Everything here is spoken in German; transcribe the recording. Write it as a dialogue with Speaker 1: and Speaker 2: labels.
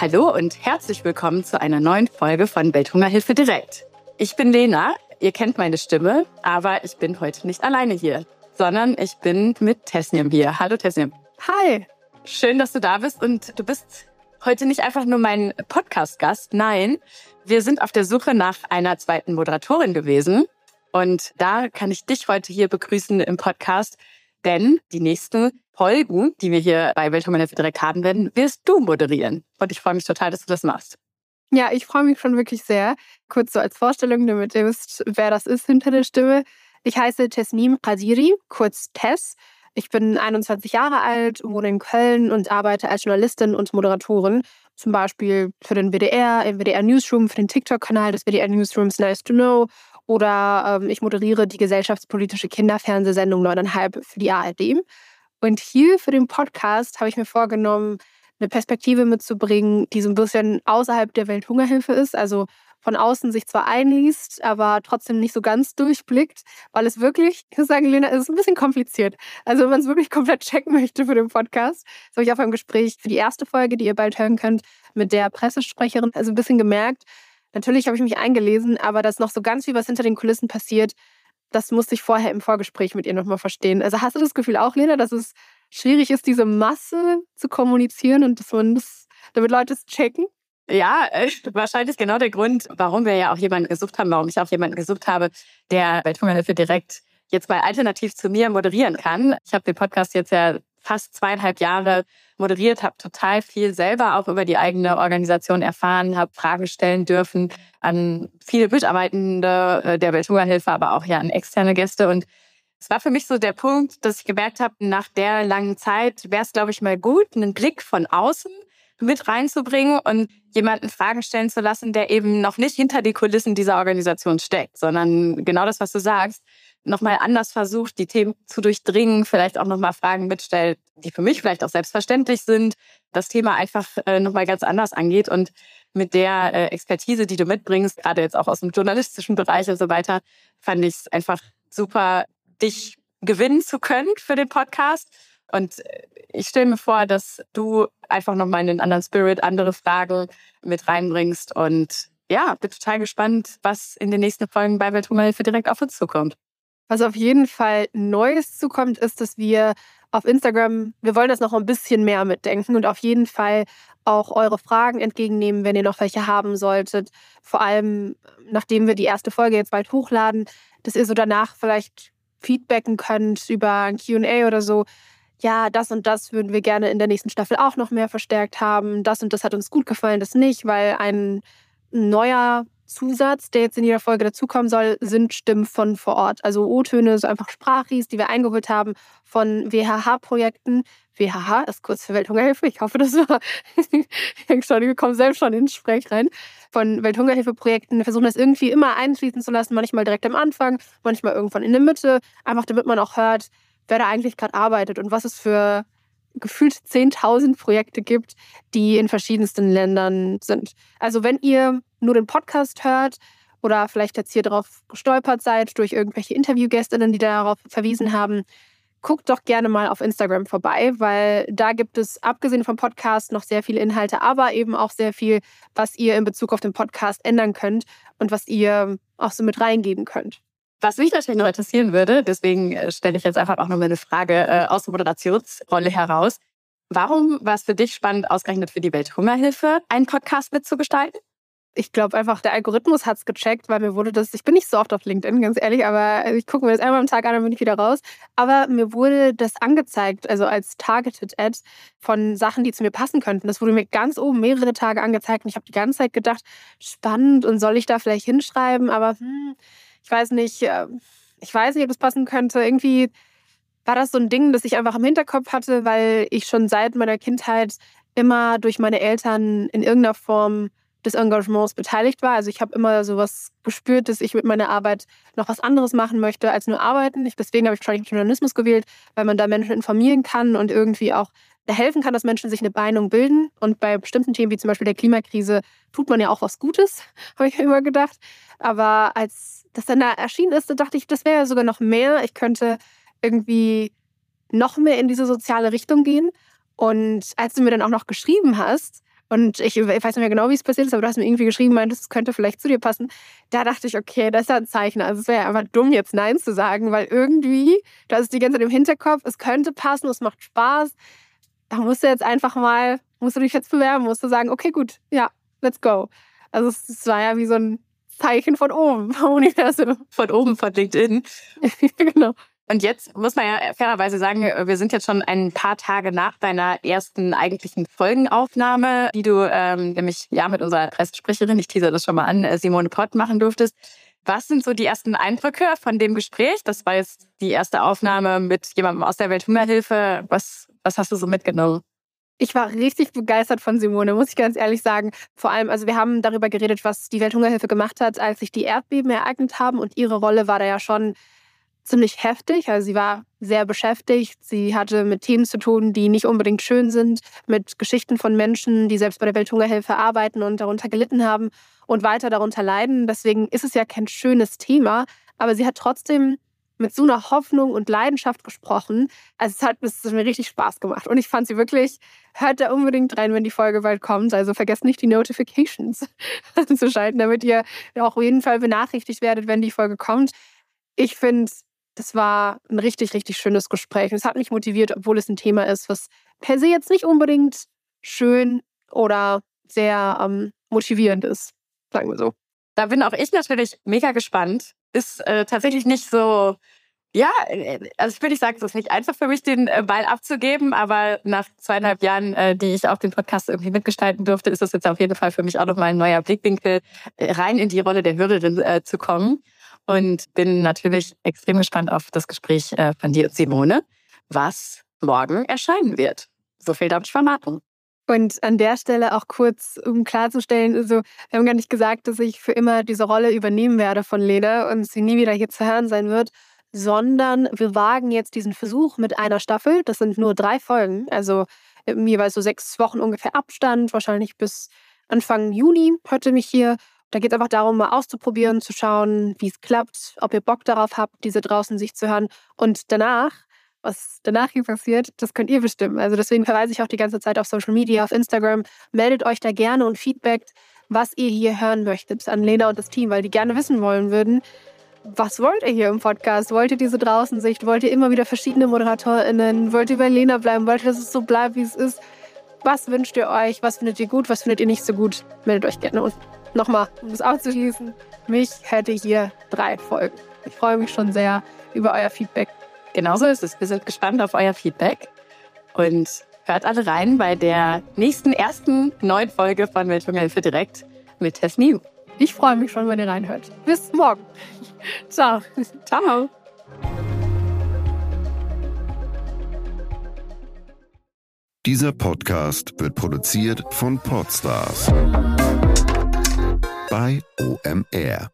Speaker 1: Hallo und herzlich willkommen zu einer neuen Folge von Welthungerhilfe direkt. Ich bin Lena, ihr kennt meine Stimme, aber ich bin heute nicht alleine hier, sondern ich bin mit Tesnim hier. Hallo Tesnim.
Speaker 2: Hi.
Speaker 1: Schön, dass du da bist und du bist heute nicht einfach nur mein Podcast-Gast. Nein, wir sind auf der Suche nach einer zweiten Moderatorin gewesen. Und da kann ich dich heute hier begrüßen im Podcast, denn die nächsten Folgen, die wir hier bei Welthungerhilfe direkt haben werden, wirst du moderieren. Und ich freue mich total, dass du das machst.
Speaker 2: Ja, ich freue mich schon wirklich sehr. Kurz so als Vorstellung, damit ihr wisst, wer das ist hinter der Stimme. Ich heiße Tesnim Qadiri, kurz Tess. Ich bin 21 Jahre alt, wohne in Köln und arbeite als Journalistin und Moderatorin. Zum Beispiel für den WDR, im WDR Newsroom, für den TikTok-Kanal des WDR Newsrooms Nice to Know. Oder ähm, ich moderiere die gesellschaftspolitische Kinderfernsehsendung 9,5 für die ARD. Und hier für den Podcast habe ich mir vorgenommen, eine Perspektive mitzubringen, die so ein bisschen außerhalb der Welthungerhilfe ist. Also von außen sich zwar einliest, aber trotzdem nicht so ganz durchblickt, weil es wirklich, ich muss sagen, Lena, es ist ein bisschen kompliziert. Also wenn man es wirklich komplett checken möchte für den Podcast, das habe ich auch beim Gespräch für die erste Folge, die ihr bald hören könnt, mit der Pressesprecherin, also ein bisschen gemerkt. Natürlich habe ich mich eingelesen, aber dass noch so ganz viel was hinter den Kulissen passiert, das musste ich vorher im Vorgespräch mit ihr nochmal verstehen. Also hast du das Gefühl auch, Lena, dass es schwierig ist, diese Masse zu kommunizieren und dass man das, damit Leute es checken?
Speaker 1: Ja, äh, wahrscheinlich genau der Grund, warum wir ja auch jemanden gesucht haben, warum ich auch jemanden gesucht habe, der Welthungerhilfe direkt jetzt mal alternativ zu mir moderieren kann. Ich habe den Podcast jetzt ja fast zweieinhalb Jahre moderiert, habe total viel selber auch über die eigene Organisation erfahren, habe Fragen stellen dürfen an viele Mitarbeitende äh, der Welthungerhilfe, aber auch ja an externe Gäste. Und es war für mich so der Punkt, dass ich gemerkt habe, nach der langen Zeit wäre es, glaube ich, mal gut, einen Blick von außen mit reinzubringen und jemanden Fragen stellen zu lassen, der eben noch nicht hinter die Kulissen dieser Organisation steckt, sondern genau das, was du sagst, nochmal anders versucht, die Themen zu durchdringen, vielleicht auch nochmal Fragen mitstellt, die für mich vielleicht auch selbstverständlich sind, das Thema einfach äh, nochmal ganz anders angeht und mit der äh, Expertise, die du mitbringst, gerade jetzt auch aus dem journalistischen Bereich und so weiter, fand ich es einfach super, dich gewinnen zu können für den Podcast. Und äh, ich stelle mir vor, dass du einfach nochmal einen anderen Spirit, andere Fragen mit reinbringst. Und ja, bin total gespannt, was in den nächsten Folgen bei Welthungerhilfe direkt auf uns zukommt.
Speaker 2: Was auf jeden Fall Neues zukommt, ist, dass wir auf Instagram, wir wollen das noch ein bisschen mehr mitdenken und auf jeden Fall auch eure Fragen entgegennehmen, wenn ihr noch welche haben solltet. Vor allem, nachdem wir die erste Folge jetzt bald hochladen, dass ihr so danach vielleicht feedbacken könnt über ein QA oder so ja, das und das würden wir gerne in der nächsten Staffel auch noch mehr verstärkt haben. Das und das hat uns gut gefallen, das nicht, weil ein neuer Zusatz, der jetzt in jeder Folge dazukommen soll, sind Stimmen von vor Ort. Also O-Töne, so einfach Sprachis, die wir eingeholt haben von WHH-Projekten. WHH ist kurz für Welthungerhilfe. Ich hoffe, das war. ich schon, wir kommen selbst schon ins Sprech rein. Von Welthungerhilfe-Projekten Wir versuchen das irgendwie immer einfließen zu lassen, manchmal direkt am Anfang, manchmal irgendwann in der Mitte, einfach damit man auch hört, wer da eigentlich gerade arbeitet und was es für gefühlt 10.000 Projekte gibt, die in verschiedensten Ländern sind. Also wenn ihr nur den Podcast hört oder vielleicht jetzt hier drauf gestolpert seid durch irgendwelche Interviewgästinnen, die darauf verwiesen haben, guckt doch gerne mal auf Instagram vorbei, weil da gibt es abgesehen vom Podcast noch sehr viele Inhalte, aber eben auch sehr viel, was ihr in Bezug auf den Podcast ändern könnt und was ihr auch so mit reingeben könnt.
Speaker 1: Was mich natürlich noch interessieren würde, deswegen äh, stelle ich jetzt einfach auch nochmal eine Frage äh, aus der Moderationsrolle heraus. Warum war es für dich spannend, ausgerechnet für die Welthungerhilfe einen Podcast mitzugestalten?
Speaker 2: Ich glaube einfach, der Algorithmus hat es gecheckt, weil mir wurde das, ich bin nicht so oft auf LinkedIn, ganz ehrlich, aber ich gucke mir das einmal am Tag an, dann bin ich wieder raus. Aber mir wurde das angezeigt, also als Targeted Ad von Sachen, die zu mir passen könnten. Das wurde mir ganz oben mehrere Tage angezeigt und ich habe die ganze Zeit gedacht, spannend und soll ich da vielleicht hinschreiben, aber hm, ich weiß nicht, äh, ich weiß nicht, ob das passen könnte. Irgendwie war das so ein Ding, das ich einfach im Hinterkopf hatte, weil ich schon seit meiner Kindheit immer durch meine Eltern in irgendeiner Form des Engagements beteiligt war. Also ich habe immer sowas gespürt, dass ich mit meiner Arbeit noch was anderes machen möchte als nur arbeiten. Deswegen habe ich wahrscheinlich Journalismus gewählt, weil man da Menschen informieren kann und irgendwie auch helfen kann, dass Menschen sich eine Meinung bilden. Und bei bestimmten Themen wie zum Beispiel der Klimakrise tut man ja auch was Gutes, habe ich mir immer gedacht. Aber als das dann da erschienen ist, da dachte ich, das wäre ja sogar noch mehr. Ich könnte irgendwie noch mehr in diese soziale Richtung gehen. Und als du mir dann auch noch geschrieben hast, Und ich, ich weiß nicht mehr genau, wie es passiert ist, aber du hast mir irgendwie geschrieben, meintest, es könnte vielleicht zu dir passen. Da dachte ich, okay, das ist ja ein Zeichen. Also es wäre ja einfach dumm, jetzt Nein zu sagen, weil irgendwie, da ist die ganze Zeit im Hinterkopf, es könnte passen, es macht Spaß. Da musst du jetzt einfach mal, musst du dich jetzt bewerben, musst du sagen, okay, gut, ja, let's go. Also es, es war ja wie so ein Zeichen von oben vom Universum.
Speaker 1: Von oben von LinkedIn.
Speaker 2: genau.
Speaker 1: Und jetzt muss man ja fairerweise sagen, wir sind jetzt schon ein paar Tage nach deiner ersten eigentlichen Folgenaufnahme, die du ähm, nämlich ja mit unserer Pressesprecherin, ich teaser das schon mal an, äh, Simone Pott machen durftest. Was sind so die ersten Eindrücke von dem Gespräch? Das war jetzt die erste Aufnahme mit jemandem aus der Welthungerhilfe. Was, was hast du so mitgenommen?
Speaker 2: Ich war richtig begeistert von Simone, muss ich ganz ehrlich sagen. Vor allem, also wir haben darüber geredet, was die Welthungerhilfe gemacht hat, als sich die Erdbeben ereignet haben. Und ihre Rolle war da ja schon ziemlich heftig. Also sie war sehr beschäftigt. Sie hatte mit Themen zu tun, die nicht unbedingt schön sind, mit Geschichten von Menschen, die selbst bei der Welthungerhilfe arbeiten und darunter gelitten haben und weiter darunter leiden. Deswegen ist es ja kein schönes Thema, aber sie hat trotzdem mit so einer Hoffnung und Leidenschaft gesprochen. Also es hat, es hat mir richtig Spaß gemacht. Und ich fand sie wirklich, hört da unbedingt rein, wenn die Folge bald kommt. Also vergesst nicht die Notifications anzuschalten, damit ihr auch auf jeden Fall benachrichtigt werdet, wenn die Folge kommt. Ich finde, das war ein richtig, richtig schönes Gespräch. Und es hat mich motiviert, obwohl es ein Thema ist, was per se jetzt nicht unbedingt schön oder sehr ähm, motivierend ist, sagen wir so.
Speaker 1: Da bin auch ich natürlich mega gespannt. Ist äh, tatsächlich nicht so, ja, äh, also ich würde nicht sagen, es ist nicht einfach für mich, den äh, Ball abzugeben, aber nach zweieinhalb Jahren, äh, die ich auch den Podcast irgendwie mitgestalten durfte, ist das jetzt auf jeden Fall für mich auch nochmal ein neuer Blickwinkel, rein in die Rolle der Hörerin zu kommen und bin natürlich extrem gespannt auf das Gespräch von dir und Simone, was morgen erscheinen wird. So viel darf ich verraten.
Speaker 2: Und an der Stelle auch kurz, um klarzustellen, also wir haben gar nicht gesagt, dass ich für immer diese Rolle übernehmen werde von Lena und sie nie wieder hier zu hören sein wird, sondern wir wagen jetzt diesen Versuch mit einer Staffel. Das sind nur drei Folgen, also jeweils so sechs Wochen ungefähr Abstand, wahrscheinlich bis Anfang Juni hörte mich hier da geht es einfach darum, mal auszuprobieren, zu schauen, wie es klappt, ob ihr Bock darauf habt, diese draußen sich zu hören. Und danach, was danach hier passiert, das könnt ihr bestimmen. Also deswegen verweise ich auch die ganze Zeit auf Social Media, auf Instagram. Meldet euch da gerne und feedbackt, was ihr hier hören möchtet an Lena und das Team, weil die gerne wissen wollen würden, was wollt ihr hier im Podcast? Wollt ihr diese Draußensicht? Wollt ihr immer wieder verschiedene ModeratorInnen? Wollt ihr bei Lena bleiben? Wollt ihr, dass es so bleibt, wie es ist? Was wünscht ihr euch? Was findet ihr gut? Was findet ihr nicht so gut? Meldet euch gerne unten nochmal, um es auszuschließen, mich hätte hier drei Folgen. Ich freue mich schon sehr über euer Feedback.
Speaker 1: Genauso ist es. Wir sind gespannt auf euer Feedback und hört alle rein bei der nächsten ersten neuen Folge von Welthungerhilfe direkt mit Tess New.
Speaker 2: Ich freue mich schon, wenn ihr reinhört. Bis morgen. Ciao.
Speaker 1: Ciao.
Speaker 3: Dieser Podcast wird produziert von Podstars bei OMR.